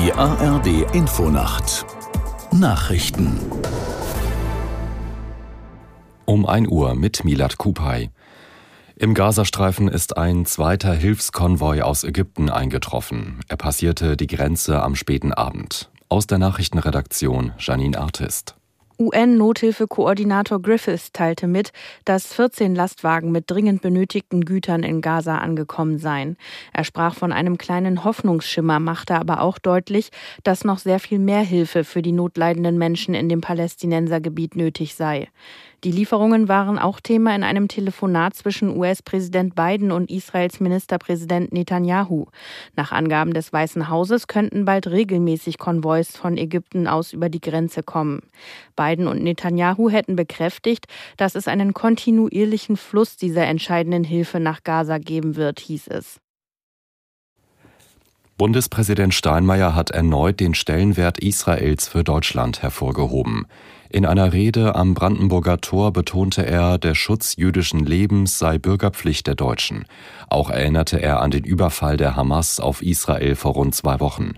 Die ARD Infonacht Nachrichten um 1 Uhr mit Milad Kupay. Im Gazastreifen ist ein zweiter Hilfskonvoi aus Ägypten eingetroffen. Er passierte die Grenze am späten Abend. Aus der Nachrichtenredaktion Janine Artist. UN-Nothilfekoordinator Griffiths teilte mit, dass 14 Lastwagen mit dringend benötigten Gütern in Gaza angekommen seien. Er sprach von einem kleinen Hoffnungsschimmer, machte aber auch deutlich, dass noch sehr viel mehr Hilfe für die notleidenden Menschen in dem Palästinensergebiet nötig sei. Die Lieferungen waren auch Thema in einem Telefonat zwischen US-Präsident Biden und Israels Ministerpräsident Netanyahu. Nach Angaben des Weißen Hauses könnten bald regelmäßig Konvois von Ägypten aus über die Grenze kommen. Biden und Netanyahu hätten bekräftigt, dass es einen kontinuierlichen Fluss dieser entscheidenden Hilfe nach Gaza geben wird, hieß es. Bundespräsident Steinmeier hat erneut den Stellenwert Israels für Deutschland hervorgehoben. In einer Rede am Brandenburger Tor betonte er, der Schutz jüdischen Lebens sei Bürgerpflicht der Deutschen. Auch erinnerte er an den Überfall der Hamas auf Israel vor rund zwei Wochen.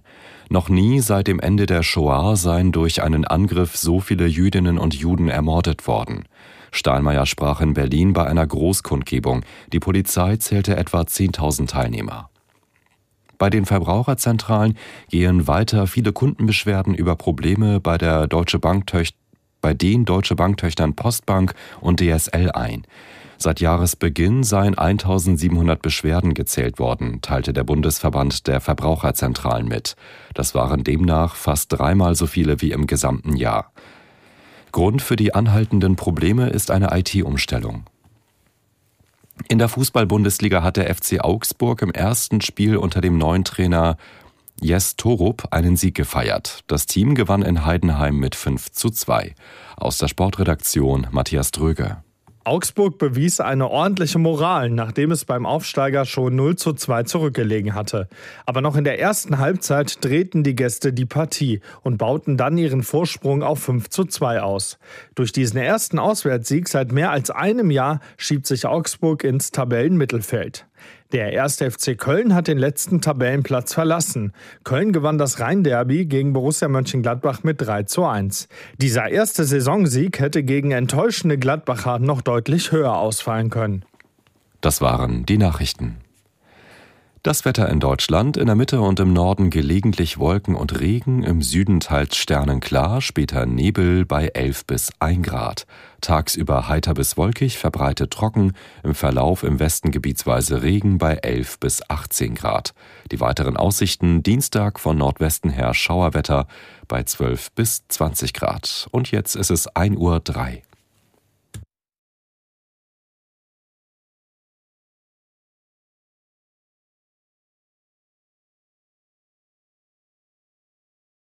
Noch nie seit dem Ende der Shoah seien durch einen Angriff so viele Jüdinnen und Juden ermordet worden. Steinmeier sprach in Berlin bei einer Großkundgebung. Die Polizei zählte etwa 10.000 Teilnehmer. Bei den Verbraucherzentralen gehen weiter viele Kundenbeschwerden über Probleme bei der Deutsche Bank bei den Deutsche Banktöchtern Postbank und DSL ein. Seit Jahresbeginn seien 1700 Beschwerden gezählt worden, teilte der Bundesverband der Verbraucherzentralen mit. Das waren demnach fast dreimal so viele wie im gesamten Jahr. Grund für die anhaltenden Probleme ist eine IT-Umstellung. In der Fußball-Bundesliga hat der FC Augsburg im ersten Spiel unter dem neuen Trainer Jes Torup einen Sieg gefeiert. Das Team gewann in Heidenheim mit 5 zu 2. Aus der Sportredaktion Matthias Dröge. Augsburg bewies eine ordentliche Moral, nachdem es beim Aufsteiger schon 0 zu 2 zurückgelegen hatte. Aber noch in der ersten Halbzeit drehten die Gäste die Partie und bauten dann ihren Vorsprung auf 5 zu 2 aus. Durch diesen ersten Auswärtssieg seit mehr als einem Jahr schiebt sich Augsburg ins Tabellenmittelfeld. Der 1. FC Köln hat den letzten Tabellenplatz verlassen. Köln gewann das Rhein-Derby gegen Borussia Mönchengladbach mit 3 zu 1. Dieser erste Saisonsieg hätte gegen enttäuschende Gladbacher noch deutlich höher ausfallen können. Das waren die Nachrichten. Das Wetter in Deutschland, in der Mitte und im Norden gelegentlich Wolken und Regen, im Süden teils sternenklar, später Nebel bei 11 bis 1 Grad. Tagsüber heiter bis wolkig, verbreitet trocken, im Verlauf im Westen gebietsweise Regen bei 11 bis 18 Grad. Die weiteren Aussichten Dienstag von Nordwesten her Schauerwetter bei 12 bis 20 Grad. Und jetzt ist es 1 Uhr 3.